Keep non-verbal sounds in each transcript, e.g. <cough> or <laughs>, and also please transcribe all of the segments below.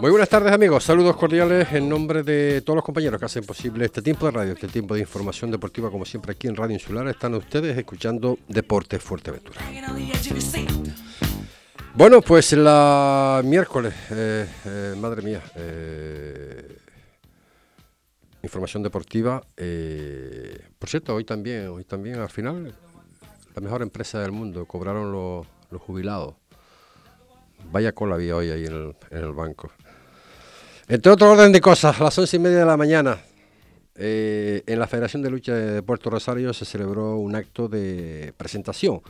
Muy buenas tardes amigos, saludos cordiales en nombre de todos los compañeros que hacen posible este tiempo de radio, este tiempo de información deportiva como siempre aquí en Radio Insular. Están ustedes escuchando Deportes Fuerteventura. Bueno, pues la miércoles, eh, eh, madre mía, eh, información deportiva. por cierto, hoy también, hoy también al final, la mejor empresa del mundo, cobraron los, jubilados. Vaya cola había hoy ahí en el, banco. Entre otro orden de cosas, a las once y media de la mañana, en la Federación de Lucha de Puerto Rosario se celebró un acto de presentación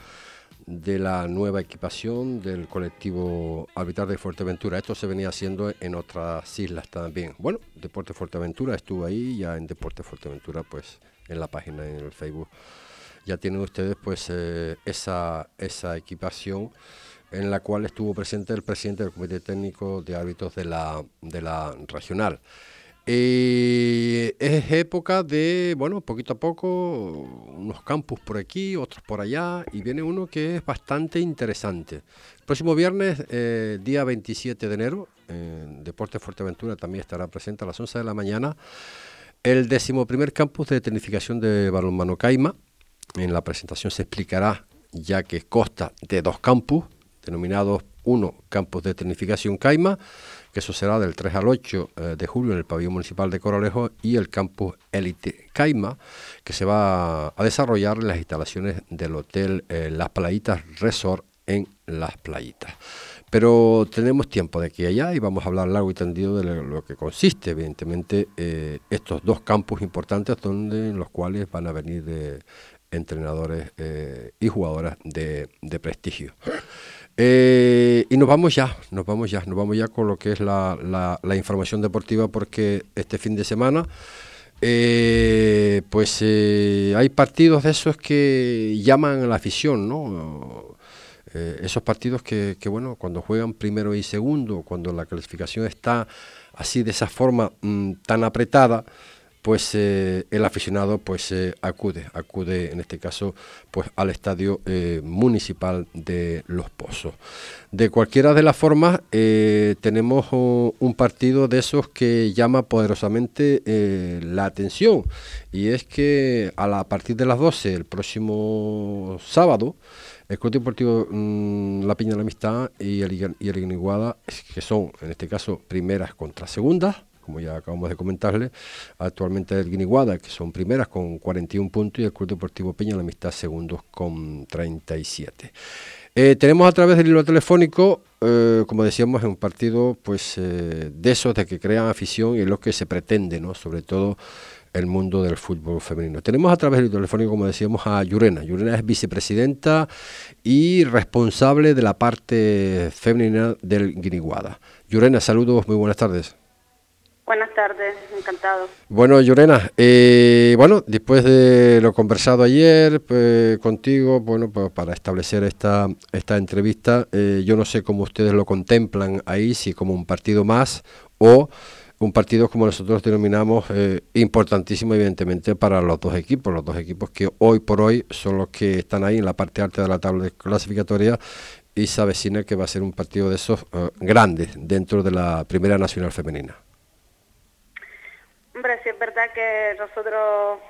de la nueva equipación del colectivo arbitral de Fuerteventura. Esto se venía haciendo en otras islas también. Bueno, Deporte Fuerteventura estuvo ahí, ya en Deporte Fuerteventura, pues en la página, en el Facebook, ya tienen ustedes pues eh, esa, esa equipación en la cual estuvo presente el presidente del Comité Técnico de Árbitros de la, de la regional. Eh, es época de, bueno, poquito a poco, unos campus por aquí, otros por allá, y viene uno que es bastante interesante. El próximo viernes, eh, día 27 de enero, en Deportes Fuerteventura también estará presente a las 11 de la mañana el decimoprimer campus de tecnificación de balonmano Caima. En la presentación se explicará, ya que consta de dos campus, denominados uno, campus de tecnificación Caima, que eso será del 3 al 8 eh, de julio en el pabellón municipal de Coralejo, y el campus Elite Caima, que se va a desarrollar en las instalaciones del hotel eh, Las Playitas Resort en Las Playitas. Pero tenemos tiempo de aquí a allá y vamos a hablar largo y tendido de lo que consiste, evidentemente, eh, estos dos campus importantes donde, en los cuales van a venir entrenadores y jugadoras de, de prestigio. Eh, y nos vamos ya, nos vamos ya, nos vamos ya con lo que es la, la, información deportiva porque este fin de semana eh, pues eh, hay partidos de esos que llaman a la afición, ¿no? esos partidos que, bueno, cuando juegan primero y segundo, cuando la clasificación está así de esa forma mm, tan apretada, pues eh, el aficionado pues eh, acude, acude en este caso pues al estadio eh, municipal de Los Pozos. De cualquiera de las formas tenemos un partido de esos que llama poderosamente la atención y es que a, la, partir de las 12 el próximo sábado el Club Deportivo mm, La Piña de la Amistad y el, y que son en este caso primeras contra segundas, como ya acabamos de comentarle, actualmente el Guiniguada, que son primeras con 41 puntos, y el Club Deportivo Peña la Amistad segundos con 37. Eh, tenemos a través del hilo telefónico, eh, como decíamos, un partido pues eh, de esos de que crean afición y es lo que se pretende, ¿no? sobre todo el mundo del fútbol femenino. Tenemos a través del telefónico, como decíamos, a Yurena. Yurena es vicepresidenta y responsable de la parte femenina del Guiniguada. Yurena, saludos, muy buenas tardes. Buenas tardes, encantado. Bueno, Llorena, eh, bueno, después de lo conversado ayer pues, contigo, bueno, pues para establecer esta, esta entrevista, eh, yo no sé cómo ustedes lo contemplan ahí, si como un partido más o un partido como nosotros denominamos eh, importantísimo evidentemente para los dos equipos, los dos equipos que hoy por hoy son los que están ahí en la parte alta de la tabla clasificatoria y se avecina que va a ser un partido de esos grandes dentro de la Primera Nacional Femenina. Hombre, sí es verdad que nosotros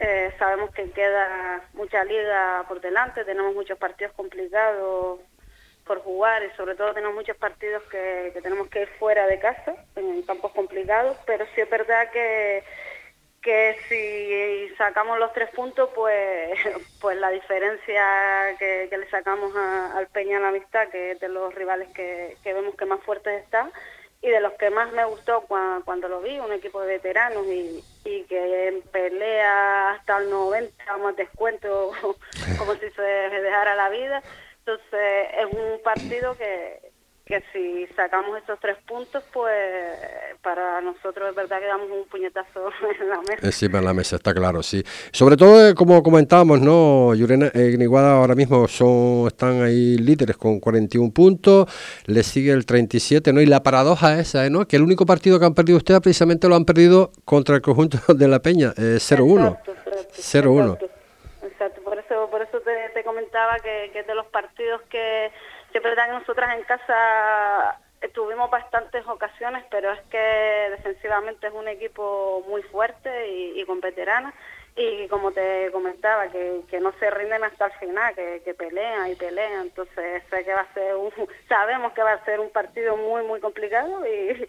eh, sabemos que queda mucha liga por delante, tenemos muchos partidos complicados por jugar y sobre todo tenemos muchos partidos que, tenemos que ir fuera de casa, en campos complicados, pero sí es verdad que, que si sacamos los tres puntos, pues, <laughs> pues la diferencia que, le sacamos al Peña la Amistad, que es de los rivales que, que vemos que más fuertes están, y de los que más me gustó cuando, lo vi, un equipo de veteranos y, y que en pelea hasta el 90 más descuento <laughs> como si se dejara la vida. Entonces es un partido que, que si sacamos esos tres puntos, pues para nosotros es verdad que damos un puñetazo <laughs> en la mesa. Encima en la mesa, está claro, sí. Sobre todo, eh, como comentábamos, ¿no? Yurena eh, ahora mismo son están ahí líderes con 41 puntos, le sigue el 37, ¿no? Y la paradoja esa, ¿eh, ¿no? Que el único partido que han perdido ustedes precisamente lo han perdido contra el conjunto <laughs> de La Peña, eh, 0-1. 0-1. Exacto, por eso, por eso te, comentaba que, que de los partidos que es verdad que nosotras en casa tuvimos bastantes ocasiones, pero es que defensivamente es un equipo muy fuerte y, con veteranas y como te comentaba, que, no se rinden hasta el final, que, pelean y pelean, entonces sé que va a ser un, <laughs> sabemos que va a ser un partido muy, muy complicado y,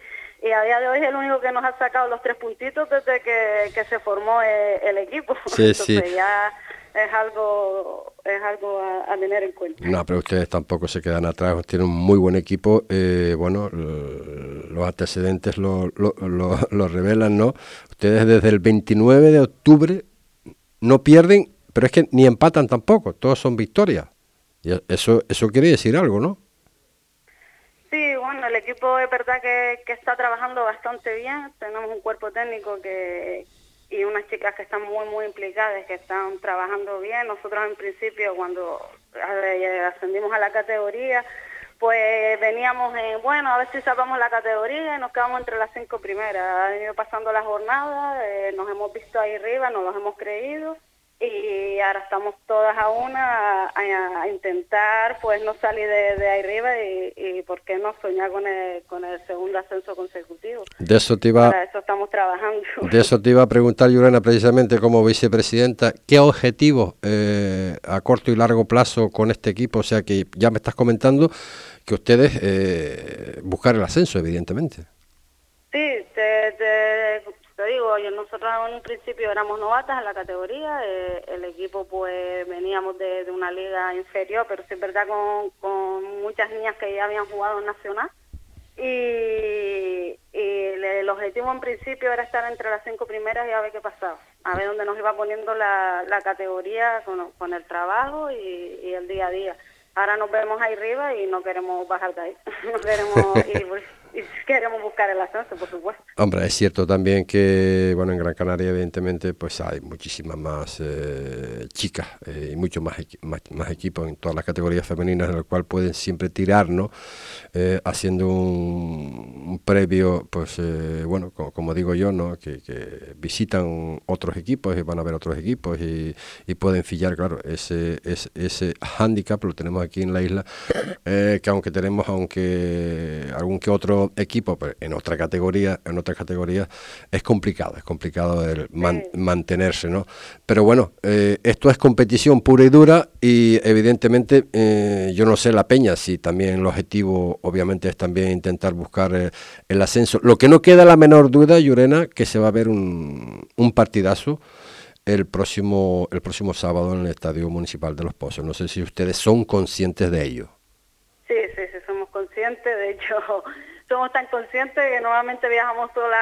a día de hoy es el único que nos ha sacado los tres puntitos desde que, se formó el, equipo. Sí, sí. ya es algo es algo a, tener en cuenta. No, pero ustedes tampoco se quedan atrás, tienen un muy buen equipo. Eh, bueno, los antecedentes lo, lo, lo, revelan, ¿no? Ustedes desde el 29 de octubre no pierden, pero es que ni empatan tampoco, todos son victorias. Y eso, eso quiere decir algo, ¿no? Sí, bueno, el equipo es verdad que, que está trabajando bastante bien. Tenemos un cuerpo técnico que, y unas chicas que están muy, muy implicadas, que están trabajando bien. Nosotros en principio, cuando ascendimos a la categoría, pues veníamos en, bueno, a ver si salvamos la categoría y nos quedamos entre las cinco primeras. Han ido pasando las jornadas, eh, nos hemos visto ahí arriba, nos los hemos creído y ahora estamos todas a una a, intentar pues no salir de, ahí arriba y, y, por qué no soñar con el, con el segundo ascenso consecutivo. De eso te iba, Para eso estamos trabajando. <laughs> De eso te iba a preguntar, Yurena, precisamente como vicepresidenta, ¿qué objetivos eh, a corto y largo plazo con este equipo? O sea que ya me estás comentando que ustedes eh, buscar el ascenso, evidentemente. Sí, te, te nosotros en un principio éramos novatas en la categoría, eh, el equipo pues veníamos de, una liga inferior, pero sí es verdad con, muchas niñas que ya habían jugado en Nacional. Y, el objetivo en principio era estar entre las cinco primeras y a ver qué pasaba, a ver dónde nos iba poniendo la, categoría con, el trabajo y, el día a día. Ahora nos vemos ahí arriba y no queremos bajar de ahí, <laughs> no queremos <laughs> ir y queremos buscar el ascenso, por supuesto. Hombre, es cierto también que, bueno, en Gran Canaria evidentemente pues hay muchísimas más eh, chicas eh, y muchos más, más, equipos en todas las categorías femeninas en el cual pueden siempre tirar, ¿no? Eh, haciendo un, previo, pues bueno, como, digo yo, ¿no? Que, visitan otros equipos y van a ver otros equipos y, pueden fillar, claro, ese, ese, ese handicap lo tenemos aquí en la isla, que aunque tenemos, aunque algún que otro equipo, pero en otra categoría, en otras categorías es complicado, es complicado el mantenerse, ¿no? Pero bueno, eh, esto es competición pura y dura y evidentemente eh, yo no sé la peña si también el objetivo obviamente es también intentar buscar eh, el ascenso. Lo que no queda la menor duda, Llurena, que se va a ver un, un partidazo el próximo, el próximo sábado en el Estadio Municipal de Los Pozos. No sé si ustedes son conscientes de ello. Sí, sí, sí, somos conscientes. De hecho, <laughs> somos tan conscientes que normalmente viajamos sola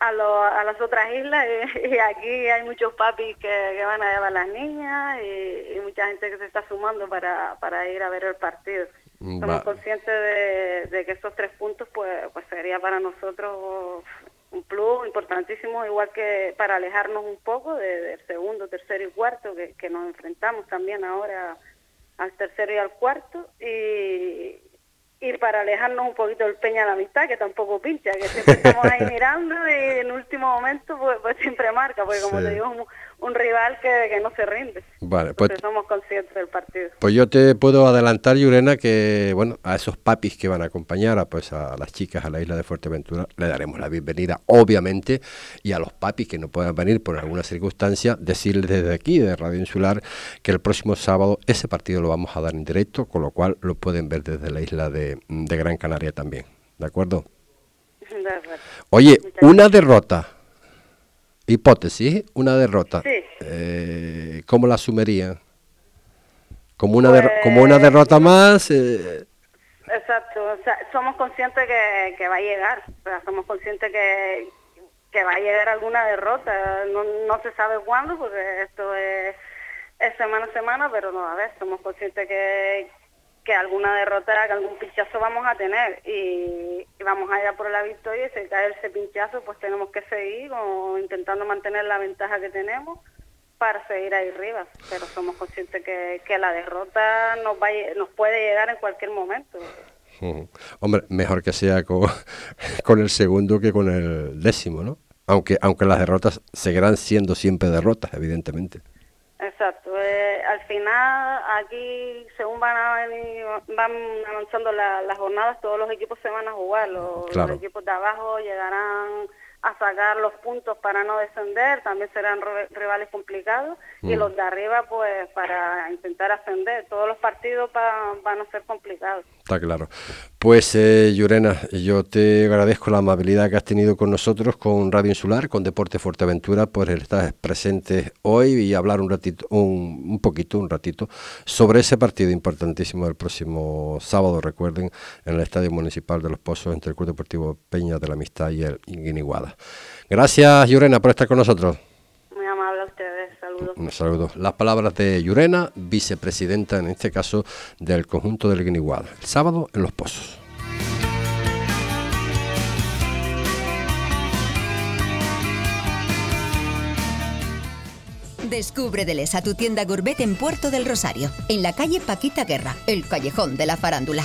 a, a, las otras islas <laughs> y, aquí hay muchos papis que, van a llevar a las niñas y, mucha gente que se está sumando para, para ir a ver el partido. Somos conscientes de, que estos tres puntos pues, pues sería para nosotros un plus importantísimo, igual que para alejarnos un poco del segundo, tercero y cuarto, que, que nos enfrentamos también ahora al tercero y al cuarto. Y, y para alejarnos un poquito del Peña de la Amistad, que tampoco pincha, que siempre estamos ahí <laughs> mirando y en último momento pues, pues siempre marca, porque como te digo, un rival que, no se rinde. Vale, pues, somos conscientes del partido. Pues yo te puedo adelantar, Yurena, que bueno, a esos papis que van a acompañar a, pues, a las chicas a la isla de Fuerteventura le daremos la bienvenida, obviamente, y a los papis que no puedan venir por alguna circunstancia, decirles desde aquí, de Radio Insular, que el próximo sábado ese partido lo vamos a dar en directo, con lo cual lo pueden ver desde la isla de, de Gran Canaria también. ¿De acuerdo? <laughs> Oye, una derrota hipótesis, una derrota, eh, ¿cómo la asumirían? ¿Como una, como una pues, derrota más? Eh. Exacto, somos conscientes que, va a llegar, somos conscientes que, que va a llegar alguna derrota, no, no se sabe cuándo, porque esto es, es semana a semana, pero no, a ver, somos conscientes que, que alguna derrota, que algún pinchazo vamos a tener y, vamos a ir a por la victoria y si cae ese pinchazo pues tenemos que seguir intentando mantener la ventaja que tenemos para seguir ahí arriba, pero somos conscientes que, que la derrota nos, va, nos puede llegar en cualquier momento. Hombre, mejor que sea con, <laughs> con el segundo que con el décimo, ¿no? Aunque, aunque las derrotas seguirán siendo siempre derrotas, evidentemente. Exacto. Al final, aquí, según van a venir, van avanzando las jornadas, todos los equipos se van a jugar. Los, los equipos de abajo llegarán a sacar los puntos para no descender, también serán rivales complicados, y mm. los de arriba pues para intentar ascender. Todos los partidos van a ser complicados. Está claro. Pues eh, Llurena, yo te agradezco la amabilidad que has tenido con nosotros, con Radio Insular, con Deporte Fuerteventura, por estar presente hoy y hablar un ratito, un, un poquito, un ratito, sobre ese partido importantísimo del próximo sábado, recuerden, en el Estadio Municipal de Los Pozos entre el Club Deportivo Peña de la Amistad y el Guiniguada. Gracias, Llurena, por estar con nosotros. A. Un saludo. Las palabras de Llurena, vicepresidenta, en este caso, del conjunto del Guiniguada. El sábado en Los Pozos. Descubre Delesa, tu tienda gourmet en Puerto del Rosario, en la calle Paquita Guerra, el callejón de la farándula.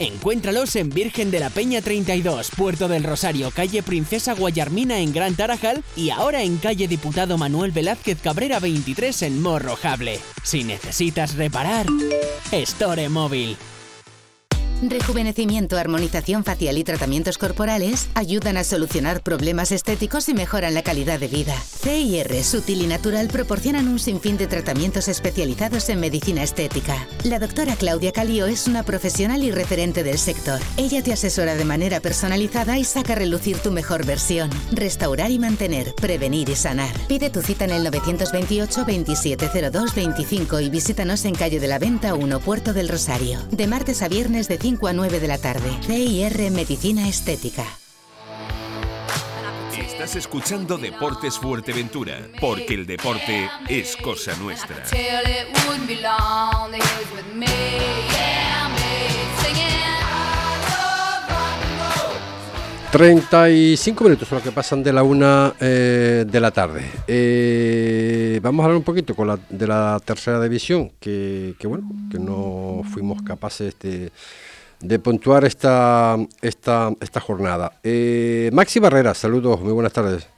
Encuéntralos en Virgen de la Peña 32, Puerto del Rosario, calle Princesa Guayarmina en Gran Tarajal y ahora en calle Diputado Manuel Velázquez Cabrera 23 en Morrojable. Si necesitas reparar, Store Móvil. Rejuvenecimiento, armonización facial y tratamientos corporales ayudan a solucionar problemas estéticos y mejoran la calidad de vida. CIR Sutil y Natural proporcionan un sinfín de tratamientos especializados en medicina estética. La doctora Claudia Calio es una profesional y referente del sector. Ella te asesora de manera personalizada y saca a relucir tu mejor versión. Restaurar y mantener, prevenir y sanar. Pide tu cita en el 928 2702 25 y visítanos en calle de la Venta 1, Puerto del Rosario. De martes a viernes de 5 a 9 de la tarde. CIR Medicina Estética. Estás escuchando Deportes Fuerteventura, porque el deporte es cosa nuestra. 35 minutos son los que pasan de la una eh, de la tarde. Eh, vamos a hablar un poquito con la, de la tercera división, que, que bueno, que no fuimos capaces de de puntuar esta, esta, esta jornada. Eh, Maxi Barrera, saludos, muy buenas tardes.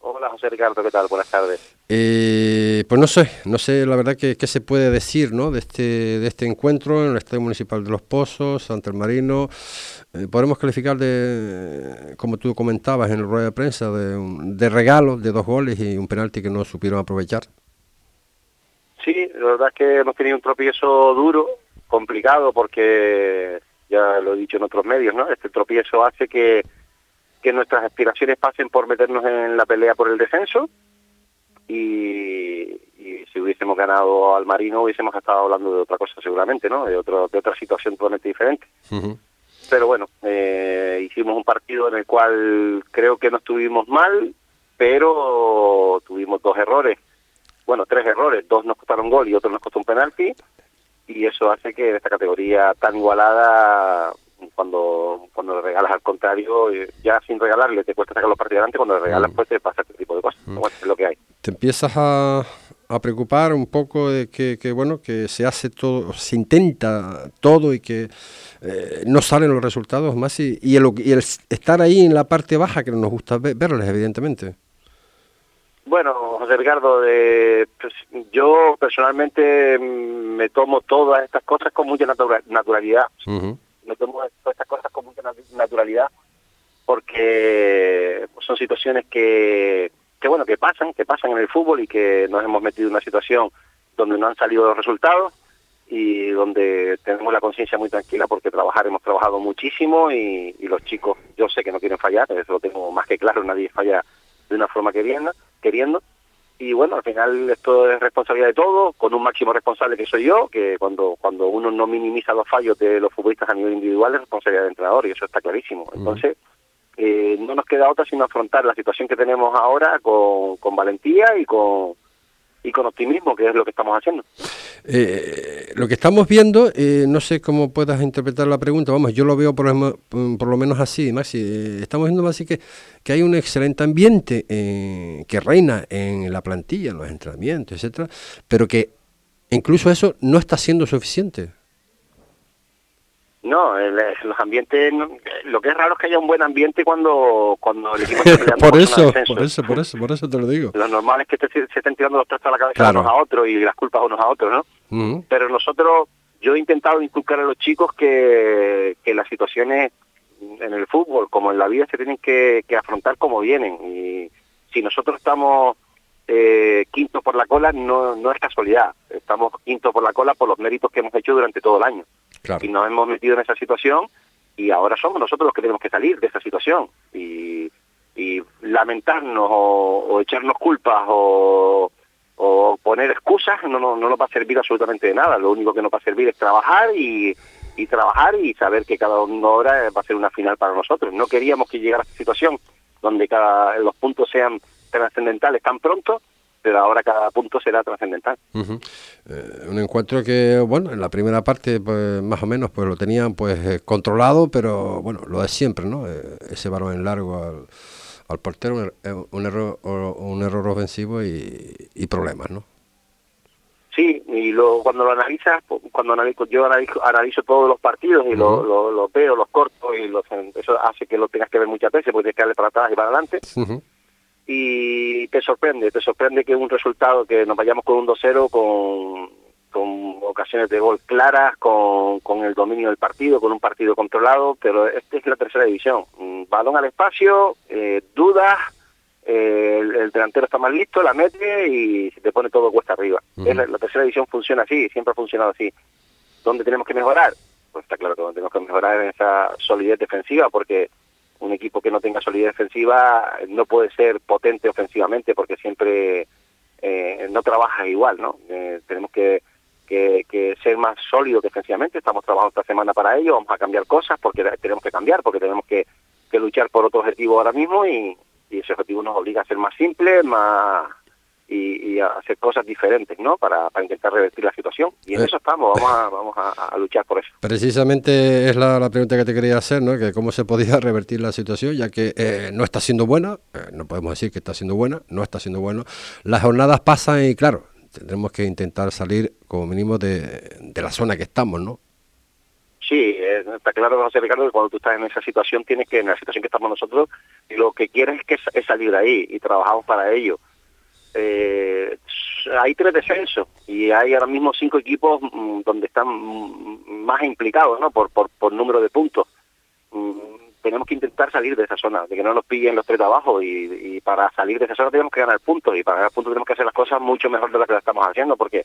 Hola José Ricardo, ¿qué tal? Buenas tardes. Eh, pues no sé, no sé la verdad que qué se puede decir ¿no? de, este, de este encuentro en el Estadio Municipal de Los Pozos, el Marino. Eh, podemos calificar de, como tú comentabas en el rueda de prensa, de, de regalo de dos goles y un penalti que no supieron aprovechar. Sí, la verdad es que hemos tenido un tropiezo duro, complicado, porque ya lo he dicho en otros medios, ¿no? Este tropiezo hace que, que nuestras aspiraciones pasen por meternos en la pelea por el descenso y, si hubiésemos ganado al Marino hubiésemos estado hablando de otra cosa seguramente, ¿no? De, otro, de otra situación totalmente diferente. Pero bueno, eh, hicimos un partido en el cual creo que no estuvimos mal, pero tuvimos dos errores. Bueno, tres errores. Dos nos costaron gol y otro nos costó un penalti y eso hace que en esta categoría tan igualada cuando cuando le regalas al contrario ya sin regalarle te cuesta sacar los partidos adelante cuando le regalas mm. pues te pasa este tipo de cosas mm. es lo que hay te empiezas a, a preocupar un poco de que, que, bueno que se hace todo se intenta todo y que eh, no salen los resultados más y, y, el, y, el, estar ahí en la parte baja que nos gusta verles evidentemente bueno, José Ricardo, de, pues, yo personalmente me tomo todas estas cosas con mucha naturalidad. Me tomo todas estas cosas con mucha naturalidad porque son situaciones que, que, bueno, que pasan, que pasan en el fútbol y que nos hemos metido en una situación donde no han salido los resultados y donde tenemos la conciencia muy tranquila porque trabajar hemos trabajado muchísimo y, y los chicos, yo sé que no quieren fallar, eso lo tengo más que claro, nadie falla de una forma queriendo, queriendo. Y bueno, al final esto es responsabilidad de todos, con un máximo responsable que soy yo, que cuando cuando uno no minimiza los fallos de los futbolistas a nivel individual es responsabilidad del entrenador y eso está clarísimo. Entonces, eh, no nos queda otra sino afrontar la situación que tenemos ahora con, con valentía y con y con optimismo, que es lo que estamos haciendo. Eh, lo que estamos viendo, eh, no sé cómo puedas interpretar la pregunta, vamos, yo lo veo por, por lo menos así, Maxi, eh, estamos viendo así que, que hay un excelente ambiente que reina en la plantilla, en los entrenamientos, etcétera, pero que incluso eso no está siendo suficiente. No, los ambientes, lo que es raro es que haya un buen ambiente cuando, cuando el equipo <laughs> está por eso, por eso, por eso, por eso te lo digo. Lo normal es que se estén tirando los trastos a la cabeza unos a otros y las culpas unos a otros, ¿no? Pero nosotros, yo he intentado inculcar a los chicos que, que las situaciones en el fútbol como en la vida se tienen que, que afrontar como vienen y si nosotros estamos eh, quinto por la cola no, no es casualidad, estamos quinto por la cola por los méritos que hemos hecho durante todo el año. Y nos hemos metido en esa situación y ahora somos nosotros los que tenemos que salir de esa situación. Y, lamentarnos o, echarnos culpas o, poner excusas no, no, no nos va a servir absolutamente de nada. Lo único que nos va a servir es trabajar y, y trabajar y saber que cada una hora va a ser una final para nosotros. No queríamos que llegara a esta situación donde cada los puntos sean trascendentales tan pronto pero ahora cada punto será trascendental. Eh, un encuentro que, bueno, en la primera parte, pues más o menos, pues lo tenían pues eh, controlado, pero bueno, lo de siempre, ¿no? Eh, ese balón en largo al, al portero, un, error un error ofensivo y, problemas, ¿no? Sí, y lo, cuando lo analizas, cuando analizo, yo analizo, analizo todos los partidos y los lo, veo, los corto y los, eso hace que lo tengas que ver muchas veces porque tienes que darle para atrás y para adelante y te sorprende, te sorprende que un resultado que nos vayamos con un 2-0 con, con ocasiones de gol claras, con, con el dominio del partido, con un partido controlado, pero esta es la tercera división. Balón al espacio, eh, dudas, eh, el, delantero está más listo, la mete y se te pone todo cuesta arriba. la, tercera división funciona así, siempre ha funcionado así. ¿Dónde tenemos que mejorar? Pues está claro que tenemos que mejorar en esa solidez defensiva porque un equipo que no tenga solidez defensiva no puede ser potente ofensivamente porque siempre eh, no trabaja igual, ¿no? Eh, tenemos que, que, ser más sólidos defensivamente, estamos trabajando esta semana para ello, vamos a cambiar cosas porque tenemos que cambiar, porque tenemos que, que luchar por otro objetivo ahora mismo y, y ese objetivo nos obliga a ser más simple, más y, hacer cosas diferentes, ¿no? Para, intentar revertir la situación. Y en eh. eso estamos, vamos, a, vamos a, luchar por eso. Precisamente es la, pregunta que te quería hacer, ¿no? Que cómo se podía <laughs> revertir la situación, ya que eh, no está siendo buena, eh, no podemos decir que está siendo buena, no está siendo bueno. Las jornadas pasan y claro, tendremos que intentar salir como mínimo de, de la zona que estamos, ¿no? Sí, está claro, José Ricardo, que cuando tú estás en esa situación, tienes que, en la situación que estamos nosotros, lo que quieres es, que, es salir de ahí y trabajamos para ello eh, hay tres descensos y hay ahora mismo cinco equipos mm, donde están mm, más implicados ¿no? por, por, por número de puntos. Mm, tenemos que intentar salir de esa zona, de que no nos pillen los tres de abajo y, para salir de esa zona tenemos que ganar puntos y para ganar puntos tenemos que hacer las cosas mucho mejor de lo que las estamos haciendo porque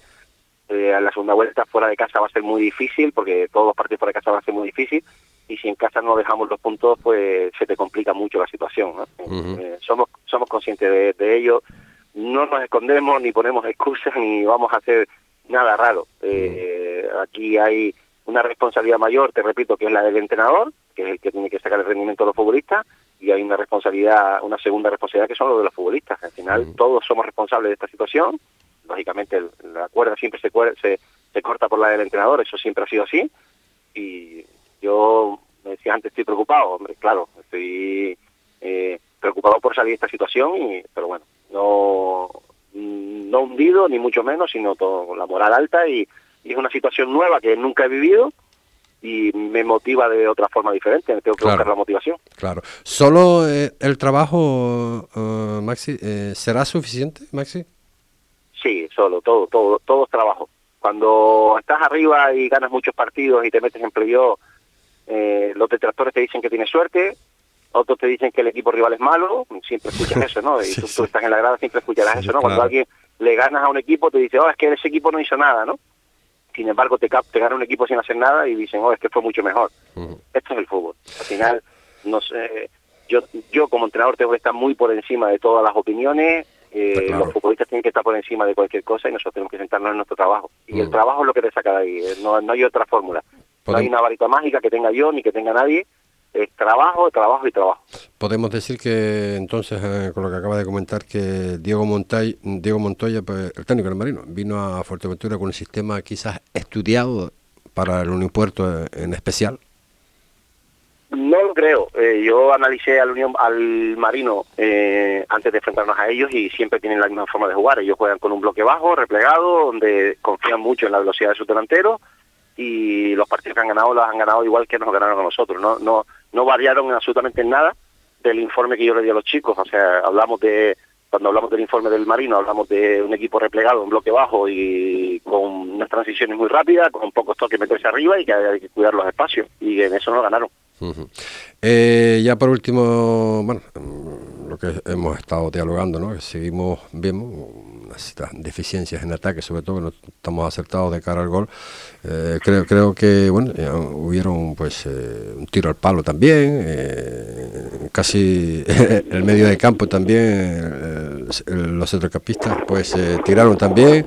eh, la segunda vuelta fuera de casa va a ser muy difícil porque todos los partidos fuera de casa van a ser muy difícil y si en casa no dejamos los puntos pues se te complica mucho la situación. Eh, somos somos conscientes de, de ello no nos escondemos ni ponemos excusas ni vamos a hacer nada raro. Eh, aquí hay una responsabilidad mayor, te repito, que es la del entrenador, que es el que tiene que sacar el rendimiento de los futbolistas, y hay una responsabilidad, una segunda responsabilidad que son los de los futbolistas. Al final todos somos responsables de esta situación. Lógicamente la cuerda siempre se, se, se corta por la del entrenador, eso siempre ha sido así. Y yo me decía antes, estoy preocupado, hombre, claro, estoy eh, preocupado por salir de esta situación, y, pero bueno, no, no hundido ni mucho menos, sino todo, la moral alta y, es una situación nueva que nunca he vivido y me motiva de otra forma diferente, tengo que buscar la motivación. Claro. ¿Solo eh, el trabajo, uh, Maxi, eh, será suficiente, Maxi? Sí, solo, todo, todo, todo es trabajo. Cuando estás arriba y ganas muchos partidos y te metes en playoff, eh, los detractores te dicen que tienes suerte, otros te dicen que el equipo rival es malo, siempre escuchas <laughs> eso, ¿no? Y tú, estás en la grada, siempre escucharás eso, ¿no? Cuando alguien le ganas a un equipo, te dice, oh, es que ese equipo no hizo nada, ¿no? Sin embargo, te, te gana un equipo sin hacer nada y dicen, oh, es que fue mucho mejor. Esto es el fútbol. Al final, no sé, yo, yo como entrenador tengo que estar muy por encima de todas las opiniones, eh, los futbolistas tienen que estar por encima de cualquier cosa y nosotros tenemos que sentarnos en nuestro trabajo. Y el mm. trabajo es lo que te saca de ahí, eh, no, no hay otra fórmula. No hay una varita mágica que tenga yo ni que tenga nadie, es trabajo, trabajo y trabajo. Podemos decir que entonces, eh, con lo que acaba de comentar, que Diego, Montay, Diego Montoya, pues, el técnico del Marino, vino a Fuerteventura con un sistema quizás estudiado para el Unipuerto en especial. No lo creo. Eh, yo analicé al, Unión, al Marino eh, antes de enfrentarnos a ellos y siempre tienen la misma forma de jugar. Ellos juegan con un bloque bajo, replegado, donde confían mucho en la velocidad de su delantero y los partidos que han ganado los han ganado igual que nos ganaron a nosotros. No, no, no variaron absolutamente en nada del informe que yo le di a los chicos. O sea, hablamos de cuando hablamos del informe del Marino, hablamos de un equipo replegado, un bloque bajo y con unas transiciones muy rápidas, con pocos toques meterse arriba y que hay que cuidar los espacios. Y en eso nos ganaron. Eh, ya por último, bueno, que hemos estado dialogando, ¿no? seguimos, unas deficiencias en ataque, sobre todo que no estamos acertados de cara al gol. Eh, creo, creo que, bueno, hubieron pues eh, un tiro al palo también, casi <laughs> el medio de campo también, los centrocampistas pues tiraron también.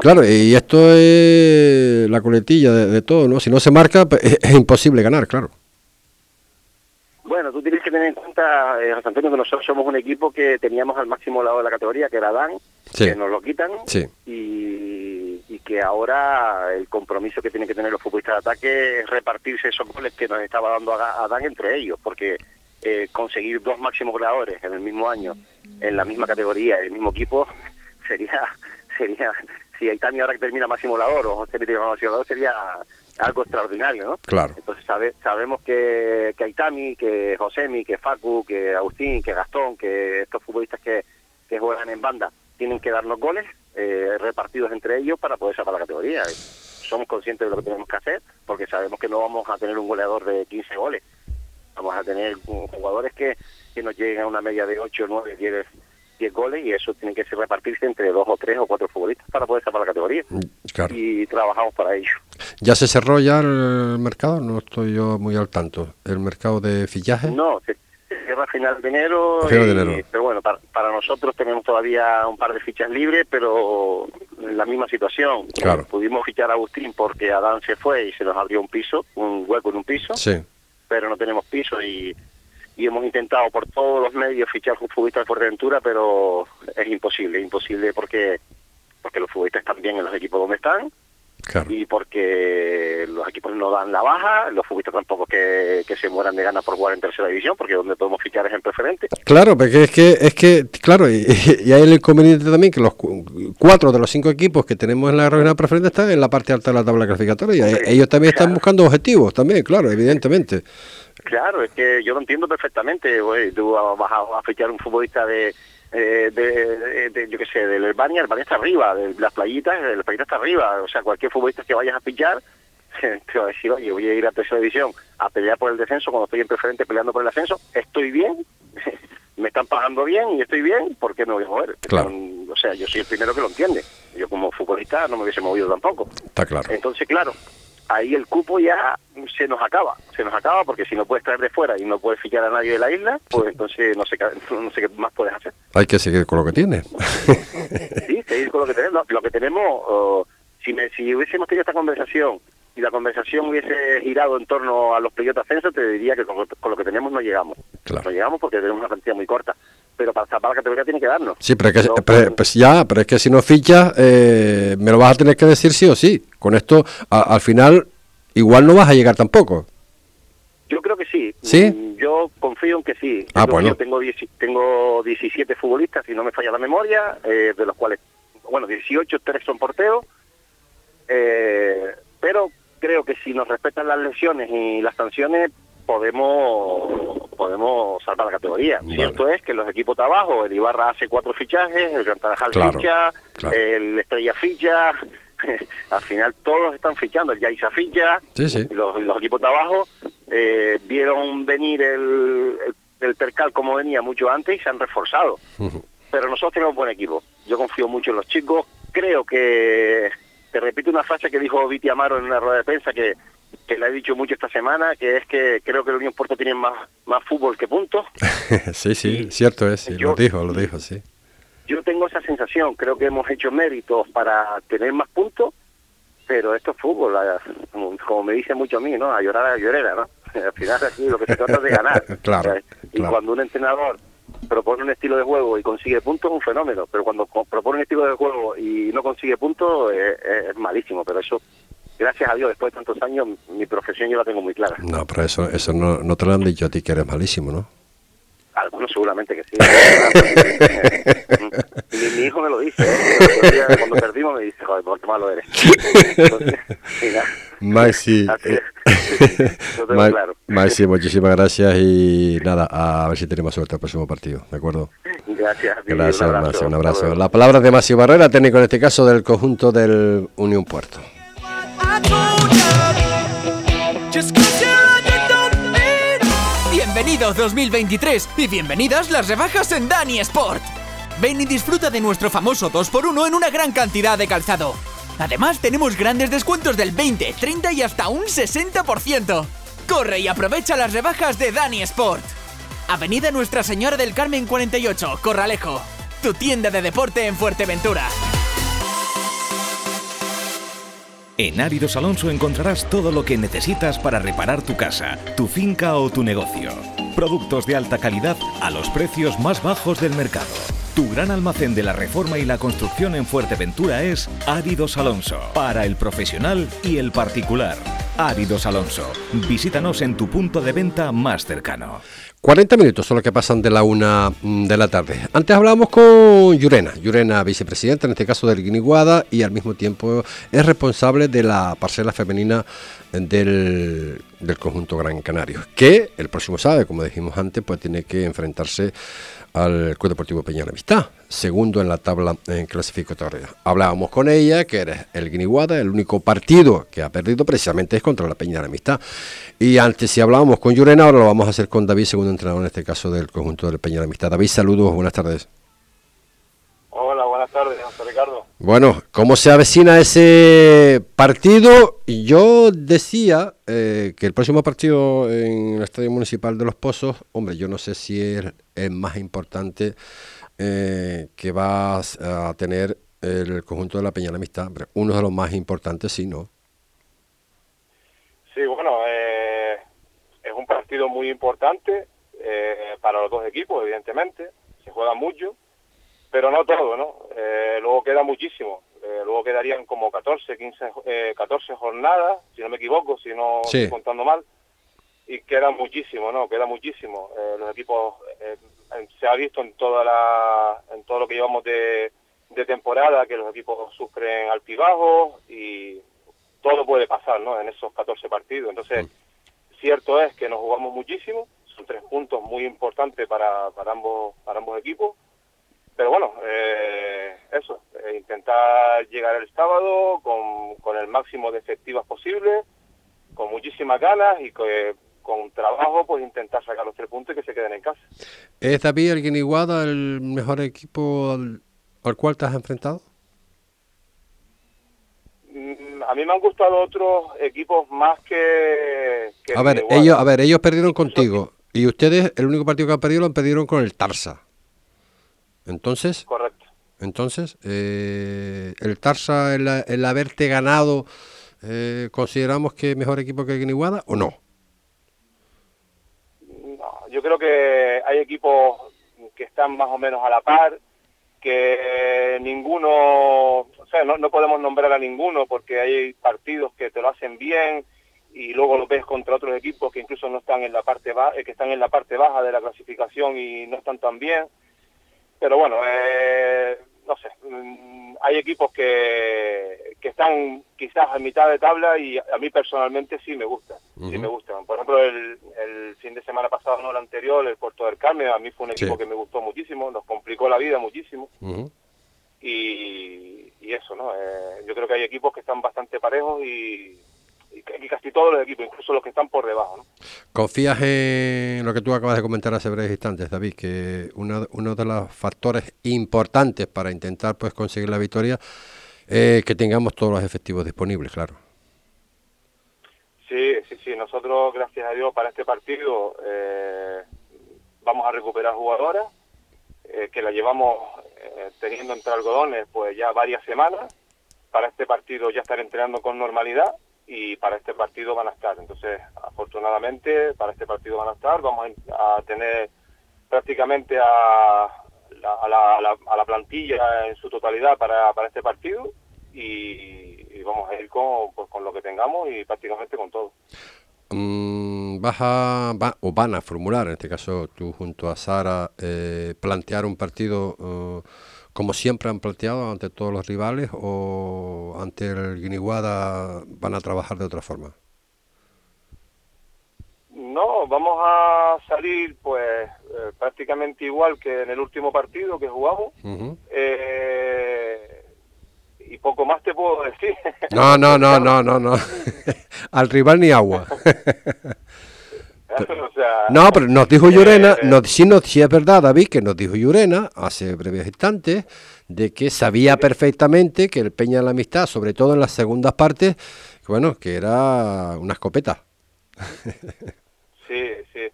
Claro, y esto es la coletilla de, todo, ¿no? Si no se marca, pues, <laughs> es imposible ganar, claro. Bueno, tú tienes que tener en cuenta, eh, Antonio, que nosotros somos un equipo que teníamos al máximo lado de la categoría, que era Dan, que nos lo quitan, y, y, que ahora el compromiso que tienen que tener los futbolistas de ataque es repartirse esos goles que nos estaba dando a, Dan entre ellos, porque eh, conseguir dos máximos goleadores en el mismo año, en la misma categoría, en el mismo equipo, sería, <laughs> sería si Aitami ahora que termina máximo goleador o José máximo goleador, sería algo extraordinario, ¿no? Claro. Entonces sabe, sabemos que, que Aitami, que Josemi, que Facu, que Agustín, que Gastón, que estos futbolistas que, que juegan en banda tienen que darnos goles eh, repartidos entre ellos para poder sacar la categoría. Somos conscientes de lo que tenemos que hacer porque sabemos que no vamos a tener un goleador de 15 goles. Vamos a tener jugadores que, que nos lleguen a una media de 8, 9, 10 10 goles y eso tiene que ser repartirse entre dos o tres o cuatro futbolistas para poder sacar la categoría. Mm, y trabajamos para ello. ¿Ya se cerró ya el mercado? No estoy yo muy al tanto. ¿El mercado de fichaje? No, se, cierra a final de enero. Pero bueno, para, nosotros tenemos todavía un par de fichas libres, pero en la misma situación. Claro. Pudimos fichar a Agustín porque Adán se fue y se nos abrió un piso, un hueco en un piso. Sí. Pero no tenemos piso y y hemos intentado por todos los medios fichar un futbolista de Fuerteventura, pero es imposible, imposible porque porque los futbolistas están bien en los equipos donde están y porque los equipos no dan la baja, los futbolistas tampoco que, que se mueran de ganas por jugar en tercera división, porque donde podemos fichar es en preferente. Claro, porque es que, es que claro, y, <laughs> hay el inconveniente también que los cuatro de los cinco equipos que tenemos en la regional preferente están en la parte alta de la tabla clasificatoria. y ellos también están buscando objetivos, también, claro, evidentemente. Claro, es que yo lo entiendo perfectamente. Güey. Tú vas a, fichar un futbolista de, eh, de, yo qué sé, del Albania, Albania está arriba, de las playitas, el playita está arriba. O sea, cualquier futbolista que vayas a fichar, <laughs> te va a decir, oye, voy a ir a tercera división a pelear por el descenso cuando estoy en preferente peleando por el ascenso. Estoy bien, <laughs> me están pagando bien y estoy bien, ¿por qué no voy a mover? Claro. O sea, yo soy el primero que lo entiende. Yo como futbolista no me hubiese movido tampoco. Está claro. Entonces, claro, ahí el cupo ya se nos acaba, se nos acaba porque si no puedes traer de fuera y no puedes fichar a nadie de la isla, pues entonces no sé, <laughs> no sé qué más puedes hacer. Hay que seguir con lo que tienes. sí, seguir con lo que tenemos. Lo, que tenemos, si, me, si hubiésemos tenido esta conversación y la conversación hubiese girado en torno a los playoffs ascenso, te diría que con, lo que tenemos no llegamos. No llegamos porque tenemos una cantidad muy corta pero para tapar la categoría tiene que darnos. Sí, pero es que, pues ya, pero es que si no fichas, eh, me lo vas a tener que decir sí o sí. Con esto, al final, igual no vas a llegar tampoco. Yo creo que sí. ¿Sí? Yo confío en que sí. Ah, bueno. Yo tengo, tengo 17 futbolistas, si no me falla la memoria, eh, de los cuales, bueno, 18, 3 son porteos. Eh, pero creo que si nos respetan las lesiones y las sanciones, podemos podemos salvar la categoría. Cierto es que los equipos de abajo, el Ibarra hace cuatro fichajes, el Gran ficha, el Estrella ficha, <laughs> al final todos están fichando, el Yaisa ficha, Los, equipos de abajo eh, vieron venir el, el, percal como venía mucho antes y se han reforzado. Pero nosotros tenemos un buen equipo. Yo confío mucho en los chicos. Creo que, te repito una frase que dijo Viti Amaro en una rueda de prensa, que que le he dicho mucho esta semana, que es que creo que el Unión Puerto tiene más, más fútbol que puntos. <laughs> sí, sí, cierto es, lo dijo, lo dijo, sí. Yo tengo esa sensación, creo que hemos hecho méritos para tener más puntos, pero esto es fútbol, como me dice mucho a mí, ¿no? A llorar a llorera, ¿no? <laughs> Al final aquí lo que se trata es de ganar. <laughs> claro, y cuando un entrenador propone un estilo de juego y consigue puntos es un fenómeno, pero cuando propone un estilo de juego y no consigue puntos es, malísimo, pero eso gracias a Dios, después de tantos años, mi profesión yo la tengo muy clara. No, pero eso, eso no te lo han dicho a ti que eres malísimo, ¿no? Algunos seguramente que sí. <laughs> mi, hijo me lo dice. ¿eh? Cuando perdimos me dice, joder, por qué malo eres. Maxi, Maxi, muchísimas gracias y nada, a ver si tenemos suerte el próximo partido, ¿de acuerdo? Gracias. Gracias, un abrazo. Un abrazo. La palabra de Maxi Barrera, técnico en este caso del conjunto del Unión Puerto. Bienvenidos 2023 y bienvenidas las rebajas en Dani Sport. Ven y disfruta de nuestro famoso 2x1 en una gran cantidad de calzado. Además, tenemos grandes descuentos del 20, 30 y hasta un 60%. Corre y aprovecha las rebajas de Dani Sport. Avenida Nuestra Señora del Carmen 48, Corralejo. Tu tienda de deporte en Fuerteventura. En Áridos Alonso encontrarás todo lo que necesitas para reparar tu casa, tu finca o tu negocio. Productos de alta calidad a los precios más bajos del mercado. Tu gran almacén de la reforma y la construcción en Fuerteventura es Áridos Alonso, para el profesional y el particular. Áridos Alonso. Visítanos en tu punto de venta más cercano. 40 minutos son los que pasan de la una mm, de la tarde. Antes hablábamos con Yurena, Yurena vicepresidenta en este caso del Guiniguada y al mismo tiempo es responsable de la parcela femenina del, del conjunto Gran Canario, que el próximo sábado, como dijimos antes, pues tiene que enfrentarse al Club Deportivo Peña la Amistad, segundo en la tabla en clasificatoria. Hablábamos con ella, que era el Guiniguada, el único partido que ha perdido precisamente es contra la Peña de la Amistad. Y antes si hablábamos con Yurena, ahora lo vamos a hacer con David, segundo entrenador en este caso del conjunto del Peña de la Amistad. David, saludos, buenas tardes. Hola, buenas tardes, José Ricardo. Bueno, ¿cómo se avecina ese partido? Yo decía eh, que el próximo partido en el Estadio Municipal de Los Pozos, hombre, yo no sé si es el más importante eh, que va a tener el conjunto de la Peña de la Amistad, uno de los más importantes, sí, ¿no? Sí, bueno, eh, es un partido muy importante para los dos equipos, evidentemente, se juega mucho pero no todo, ¿no? Eh, luego queda muchísimo. Eh, luego quedarían como 14, 15, eh, 14 jornadas, si no me equivoco, si no estoy contando mal. Y queda muchísimo, ¿no? Queda muchísimo. Eh, los equipos, se ha visto en toda la, en todo lo que llevamos de, de temporada que los equipos sufren altibajos y todo puede pasar, ¿no? En esos 14 partidos. Entonces, mm. cierto es que nos jugamos muchísimo. Son tres puntos muy importantes para, para ambos, para ambos equipos pero bueno, eh, eso, eh, intentar llegar el sábado con, con, el máximo de efectivas posible, con muchísimas ganas y con trabajo, pues intentar sacar los tres puntos y que se queden en casa. ¿Es David el Guiniguada el mejor equipo al, cual te has enfrentado? Mm, a mí me han gustado otros equipos más que... a ver, ellos, a ver, ellos perdieron contigo. Y ustedes, el único partido que han perdido lo han perdido con el Tarsa. Entonces, correcto. Entonces, eh, el Tarsa, el, haberte ganado, eh, ¿consideramos que es mejor equipo que el Guiniguada o no? No, yo creo que hay equipos que están más o menos a la par, que ninguno, o sea, no, no podemos nombrar a ninguno porque hay partidos que te lo hacen bien y luego lo ves contra otros equipos que incluso no están en la parte baja, eh, que están en la parte baja de la clasificación y no están tan bien pero bueno, eh, no sé, mm, hay equipos que, que están quizás a mitad de tabla y a mí personalmente sí me gusta, sí me gustan. Por ejemplo, el, el, fin de semana pasado, no el anterior, el Puerto del Carmen, a mí fue un equipo que me gustó muchísimo, nos complicó la vida muchísimo. y, y, eso, ¿no? Eh, yo creo que hay equipos que están bastante parejos y, y casi todos los equipos, incluso los que están por debajo. ¿no? ¿Confías en lo que tú acabas de comentar hace breves instantes, David, que uno, uno de los factores importantes para intentar pues conseguir la victoria es que tengamos todos los efectivos disponibles, claro? Sí, sí, nosotros, gracias a Dios, para este partido eh, vamos a recuperar jugadoras eh, que la llevamos eh, teniendo entre algodones pues ya varias semanas. Para este partido ya estar entrenando con normalidad y para este partido van a estar. Entonces, afortunadamente, para este partido van a estar. Vamos a, tener prácticamente a la, a, la, a, la, plantilla en su totalidad para, para este partido y, vamos a ir con, pues, con lo que tengamos y prácticamente con todo. Mm, a, o van a formular, en este caso tú junto a Sara, eh, plantear un partido eh, como siempre han planteado ante todos los rivales o ante el Guiniguada van a trabajar de otra forma? No, vamos a salir pues eh, prácticamente igual que en el último partido que jugamos y poco más te puedo decir. No, no, no, <laughs> no, no, no. <laughs> Al rival ni agua. <laughs> no, pero nos dijo Llorena, eh, sí, no, sí es verdad, David, que nos dijo Llorena hace breves instantes, de que sabía perfectamente que el Peña de la Amistad, sobre todo en las segundas partes, bueno, que era una escopeta. <laughs> sí, sí.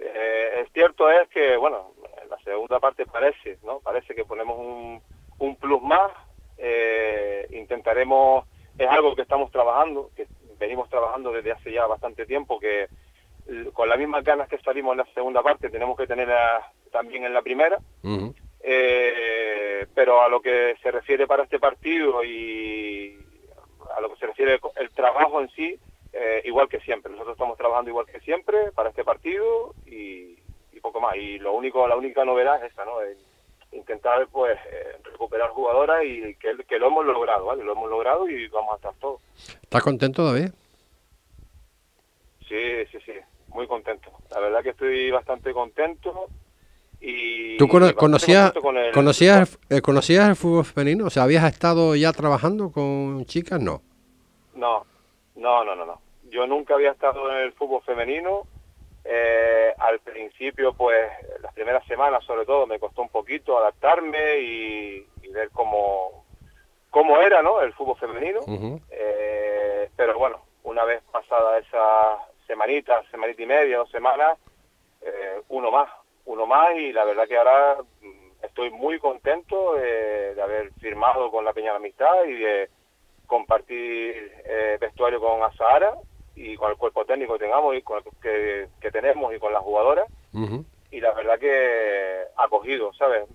Eh, es cierto es que, bueno, en la segunda parte parece, ¿no? Parece que ponemos un, un plus más eh, intentaremos, es algo que estamos trabajando, que venimos trabajando desde hace ya bastante tiempo, que con las mismas ganas que salimos en la segunda parte tenemos que tener también en la primera. Eh, pero a lo que se refiere para este partido y a lo que se refiere el trabajo en sí, eh, igual que siempre. Nosotros estamos trabajando igual que siempre para este partido y, poco más. Y lo único, la única novedad es esa, ¿no? intentar pues eh, recuperar jugadoras y que, que, lo hemos logrado, ¿vale? Lo hemos logrado y vamos a estar todos. ¿Estás contento, David? Sí, sí, sí, muy contento. La verdad que estoy bastante contento y... ¿Tú conocías, conocías, eh, conocías el fútbol femenino? O sea, ¿habías estado ya trabajando con chicas? No. No, no, no, no, no. Yo nunca había estado en el fútbol femenino eh, al principio, pues, las primeras semanas sobre todo, me costó un poquito adaptarme y, ver cómo, cómo era, ¿no? El fútbol femenino. Eh, pero bueno, una vez pasada esa semanita, semanita y media, dos semanas, eh, uno más, uno más y la verdad que ahora mm, estoy muy contento de haber firmado con la Peña de Amistad y de compartir vestuario con Azahara y con el cuerpo técnico que tengamos y con que, que tenemos y con las jugadoras. Y la verdad que acogido, ¿sabes?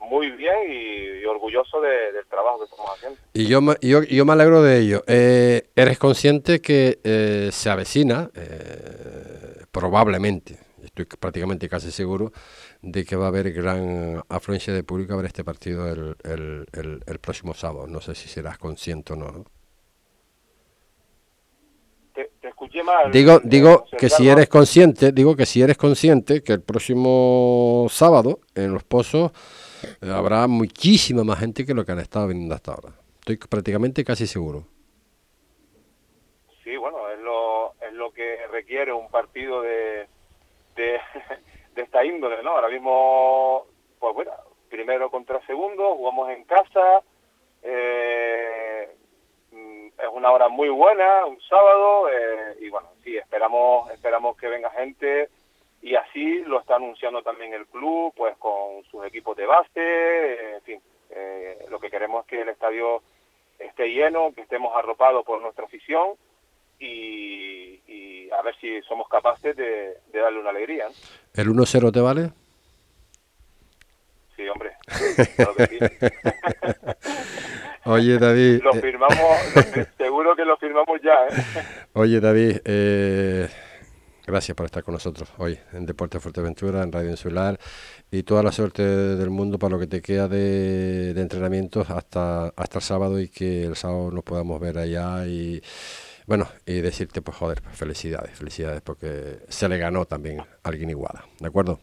Muy bien y, orgulloso del trabajo que estamos haciendo. Y yo, yo, yo me alegro de ello. Eh, ¿Eres consciente que eh, se avecina, eh, probablemente, estoy prácticamente casi seguro, de que va a haber gran afluencia de público a ver este partido el, el, el, el próximo sábado? No sé si serás consciente o no. ¿no? Digo, digo que si eres consciente, digo que si eres consciente que el próximo sábado en los pozos habrá muchísima más gente que lo que han estado viniendo hasta ahora. Estoy prácticamente casi seguro. Sí, bueno, es lo, es lo que requiere un partido de, de, <laughs> esta índole, ¿no? Ahora mismo, pues bueno, primero contra segundo, jugamos en casa, eh, es una hora muy buena, un sábado, eh, y bueno, sí, esperamos, esperamos que venga gente y así lo está anunciando también el club, pues con sus equipos de base, eh, en fin, eh, lo que queremos es que el estadio esté lleno, que estemos arropados por nuestra afición y, y a ver si somos capaces de, darle una alegría. ¿El 1-0 te vale? Sí, hombre. <laughs> Oye, David. Lo eh, firmamos, seguro que lo firmamos ya. ¿eh? <laughs> Oye, David, eh, gracias por estar con nosotros hoy en Deporte Fuerteventura, en Radio Insular, y toda la suerte del mundo para lo que te queda de, de entrenamientos hasta, hasta el sábado y que el sábado nos podamos ver allá y. Bueno, y decirte, pues joder, felicidades, felicidades, porque se le ganó también a alguien igual, ¿de acuerdo?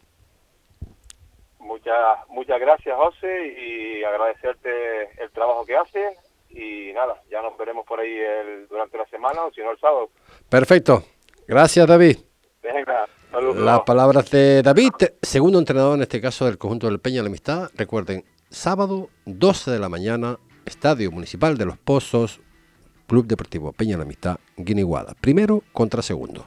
Muchas, gracias, José, y agradecerte el trabajo que haces. Y nada, ya nos veremos por ahí el, durante la semana o si no el sábado. Perfecto. Gracias, David. Las palabras de David, segundo entrenador en este caso del conjunto del Peña de la Amistad. Recuerden, sábado 12 de la mañana, Estadio Municipal de Los Pozos, Club Deportivo Peña de la Amistad, Guiniguada. Primero contra segundo.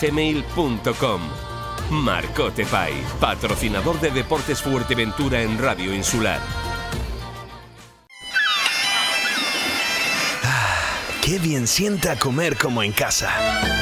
gmail.com. Marcote Pay, patrocinador de Deportes Fuerteventura en Radio Insular. Ah, qué bien sienta comer como en casa.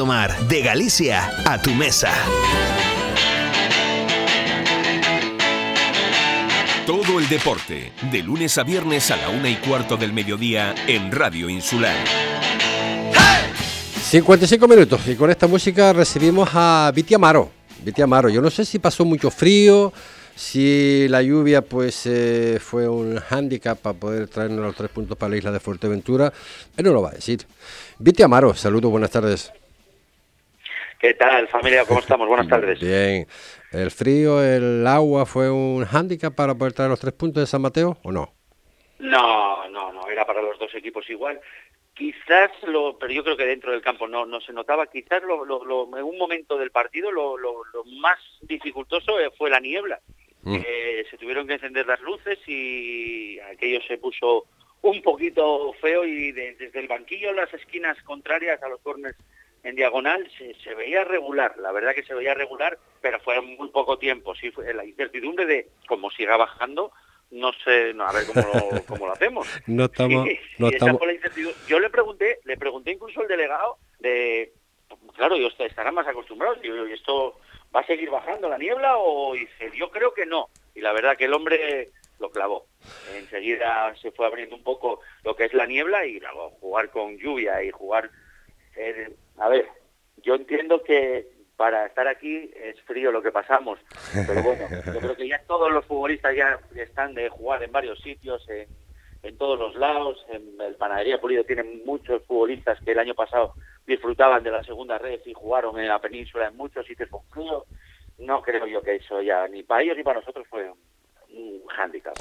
Domar de Galicia a tu mesa. Todo el deporte, de lunes a viernes a la una y cuarto del mediodía en Radio Insular. 55 minutos y con esta música recibimos a Viti Amaro. Viti Amaro, yo no sé si pasó mucho frío, si la lluvia pues eh, fue un hándicap para poder traernos los tres puntos para la isla de Fuerteventura, él no lo va a decir. Viti Amaro, saludos, buenas tardes. ¿Qué tal, familia? ¿Cómo estamos? Buenas <laughs> tardes. Bien. ¿El frío, el agua fue un hándicap para poder traer los tres puntos de San Mateo o no? No, no, no, era para los dos equipos igual. Quizás, lo, pero yo creo que dentro del campo no, no se notaba, quizás lo, lo, en un momento del partido lo, más dificultoso eh, fue la niebla. Mm. se tuvieron que encender las luces y aquello se puso un poquito feo y desde el banquillo las esquinas contrarias a los corners en diagonal se, veía regular, la verdad que se veía regular, pero fue muy poco tiempo. Sí, fue la incertidumbre de cómo siga bajando, no sé, a ver cómo lo, <laughs> cómo lo hacemos. No estamos, no estamos... Yo le pregunté, le pregunté incluso al delegado de, claro, yo estarán más acostumbrados, y esto va a seguir bajando la niebla o dice, yo creo que no. Y la verdad que el hombre lo clavó. Enseguida se fue abriendo un poco lo que es la niebla y luego jugar con lluvia y jugar eh, a ver, yo entiendo que para estar aquí es frío lo que pasamos, pero bueno, yo creo que ya todos los futbolistas ya están de jugar en varios sitios, en, todos los lados, en el Panadería Pulido tiene muchos futbolistas que el año pasado disfrutaban de la segunda red y jugaron en la península en muchos sitios con frío. No creo yo que eso ya ni para ellos ni para nosotros fue un hándicap.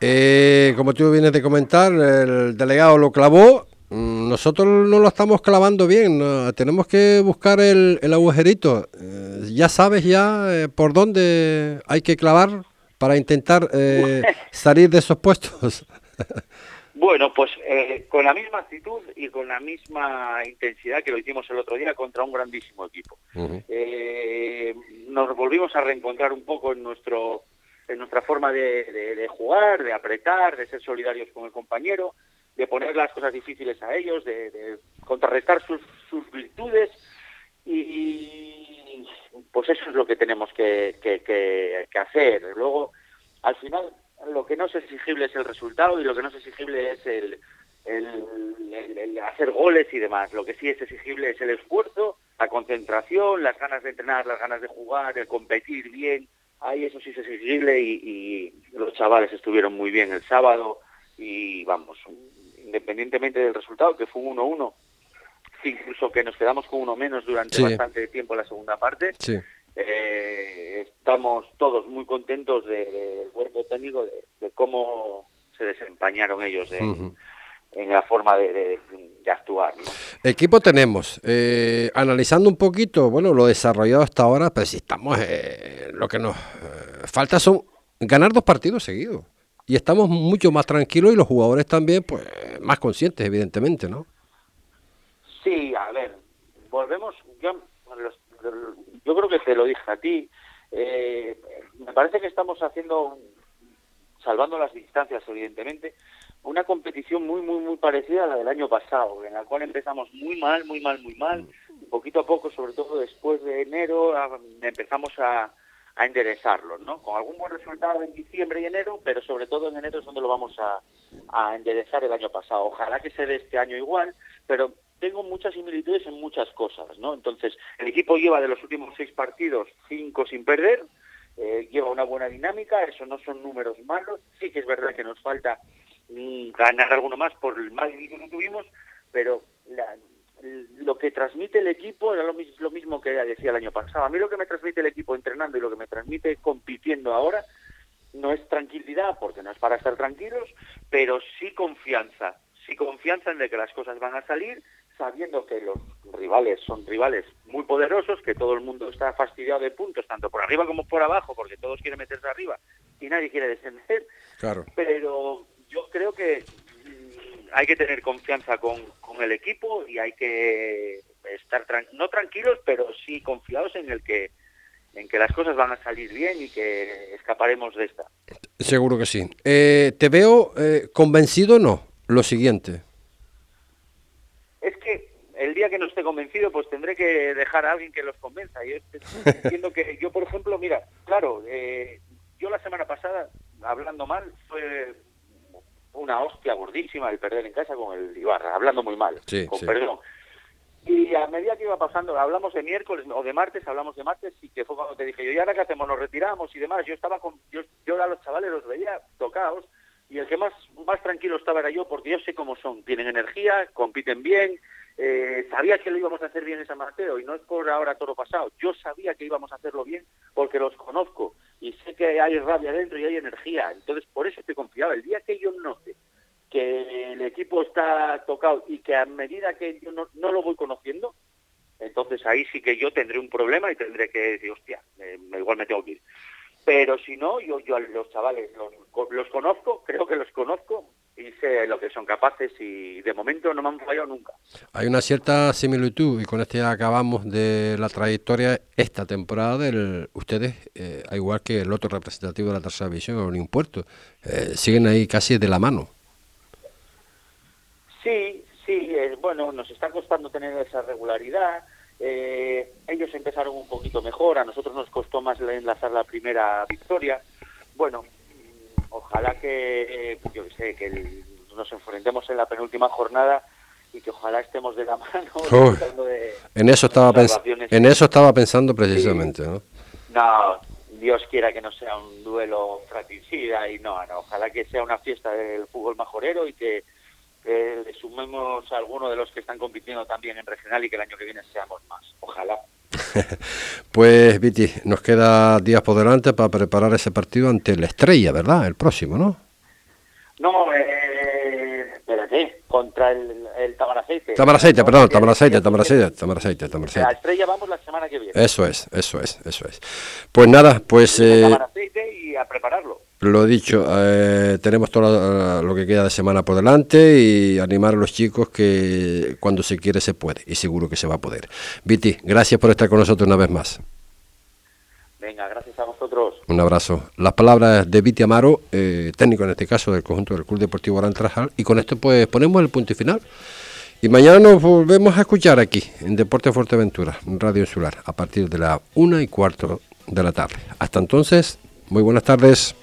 Eh, como tú vienes de comentar, el delegado lo clavó nosotros no lo estamos clavando bien, tenemos que buscar el, agujerito. Eh, ya sabes ya eh, por dónde hay que clavar para intentar eh, <laughs> salir de esos puestos. <laughs> bueno, pues con la misma actitud y con la misma intensidad que lo hicimos el otro día contra un grandísimo equipo. nos volvimos a reencontrar un poco en nuestro en nuestra forma de jugar, de apretar, de ser solidarios con el compañero de poner las cosas difíciles a ellos, de, contrarrestar sus, virtudes y pues eso es lo que tenemos que, hacer. Luego, al final, lo que no es exigible es el resultado y lo que no es exigible es el, hacer goles y demás. Lo que sí es exigible es el esfuerzo, la concentración, las ganas de entrenar, las ganas de jugar, el competir bien. Ahí eso sí es exigible y, y los chavales estuvieron muy bien el sábado y vamos, independientemente del resultado, que fue un 1-1, incluso que nos quedamos con uno menos durante bastante tiempo en la segunda parte, eh, estamos todos muy contentos del cuerpo técnico, de, cómo se desempeñaron ellos en, la forma de, actuar. Equipo tenemos, eh, analizando un poquito, bueno, lo desarrollado hasta ahora, si estamos, eh, lo que nos falta son ganar dos partidos seguidos. Y estamos mucho más tranquilos y los jugadores también, pues, más conscientes, evidentemente, ¿no? Sí, a ver, volvemos, yo, yo creo que te lo dije a ti, eh, me parece que estamos haciendo, salvando las distancias, evidentemente, una competición muy, muy, muy parecida a la del año pasado, en la cual empezamos muy mal, muy mal, muy mal. Poquito a poco, sobre todo después de enero, empezamos a, a enderezarlo, ¿no? Con algún buen resultado en diciembre y enero, pero sobre todo en enero es donde lo vamos a, a enderezar el año pasado. Ojalá que se dé este año igual, pero tengo muchas similitudes en muchas cosas, ¿no? Entonces, el equipo lleva de los últimos seis partidos cinco sin perder, eh, lleva una buena dinámica, eso no son números malos, sí que es verdad que nos falta mm, ganar alguno más por el mal inicio que tuvimos, pero lo que transmite el equipo era lo, lo mismo que decía el año pasado. A mí lo que me transmite el equipo entrenando y lo que me transmite compitiendo ahora no es tranquilidad, porque no es para estar tranquilos, pero sí confianza. Sí confianza en de que las cosas van a salir, sabiendo que los rivales son rivales muy poderosos, que todo el mundo está fastidiado de puntos, tanto por arriba como por abajo, porque todos quieren meterse arriba y nadie quiere descender. Claro. Pero yo creo que hay que tener confianza con, con el equipo y hay que estar no tranquilos, pero sí confiados en el que en que las cosas van a salir bien y que escaparemos de esta. Seguro que sí. Eh, ¿Te veo eh, convencido o no? Lo siguiente es que el día que no esté convencido, pues tendré que dejar a alguien que los convenza. Y entiendo <laughs> que yo, por ejemplo, mira, claro, eh, yo la semana pasada, hablando mal, fue una hostia gordísima el perder en casa con el Ibarra, hablando muy mal, con perdón. Y a medida que iba pasando, hablamos de miércoles o de martes, hablamos de martes, y que fue cuando te dije yo, ¿y ahora qué hacemos? Nos retiramos y demás. Yo estaba con, yo, yo a los chavales los veía tocados, y el que más, más tranquilo estaba era yo, porque yo sé cómo son, tienen energía, compiten bien, eh, sabía que lo íbamos a hacer bien en San Mateo, y no es por ahora todo pasado, yo sabía que íbamos a hacerlo bien porque los conozco, y sé que hay rabia dentro y hay energía, entonces por eso estoy confiado. El día que yo note que el equipo está tocado y que a medida que yo no, lo voy conociendo, entonces ahí sí que yo tendré un problema y tendré que decir, hostia, igual me tengo que ir pero si no, yo, yo los chavales los, los, conozco, creo que los conozco y sé lo que son capaces y de momento no me han fallado nunca. Hay una cierta similitud y con este acabamos de la trayectoria esta temporada de ustedes, eh, al igual que el otro representativo de la tercera división, impuesto, eh, siguen ahí casi de la mano. Sí, sí, eh, bueno, nos está costando tener esa regularidad eh, ellos empezaron un poquito mejor, a nosotros nos costó más enlazar la primera victoria. Bueno, ojalá que, eh, yo sé, que nos enfrentemos en la penúltima jornada y que ojalá estemos de la <laughs> mano. en eso estaba en eso estaba pensando precisamente, ¿no? No, Dios quiera que no sea un duelo fratricida y no, no, ojalá que sea una fiesta del fútbol majorero y que le sumemos a alguno de los que están compitiendo también en regional y que el año que viene seamos más. Ojalá. <laughs> pues Viti, nos queda días por delante para preparar ese partido ante la Estrella, ¿verdad? El próximo, ¿no? No, eh, espérate, contra el, el Tamaraceite. Tamaraceite, perdón, Tamaraceite, Tamaraceite, Tamaraceite, Tamaraceite. La Estrella vamos la semana que viene. Eso es, eso es, eso es. Pues nada, pues... Eh, Tamaraceite y a prepararlo. Lo dicho, eh, tenemos todo lo que queda de semana por delante y animar a los chicos que cuando se quiere se puede y seguro que se va a poder. Viti, gracias por estar con nosotros una vez más. Venga, gracias a vosotros. Un abrazo. Las palabras de Viti Amaro, eh, técnico en este caso del conjunto del Club Deportivo Gran Trajal, y con esto pues ponemos el punto y final. Y mañana nos volvemos a escuchar aquí en Deporte Fuerteventura, Radio Insular, a partir de la una y cuarto de la tarde. Hasta entonces, muy buenas tardes.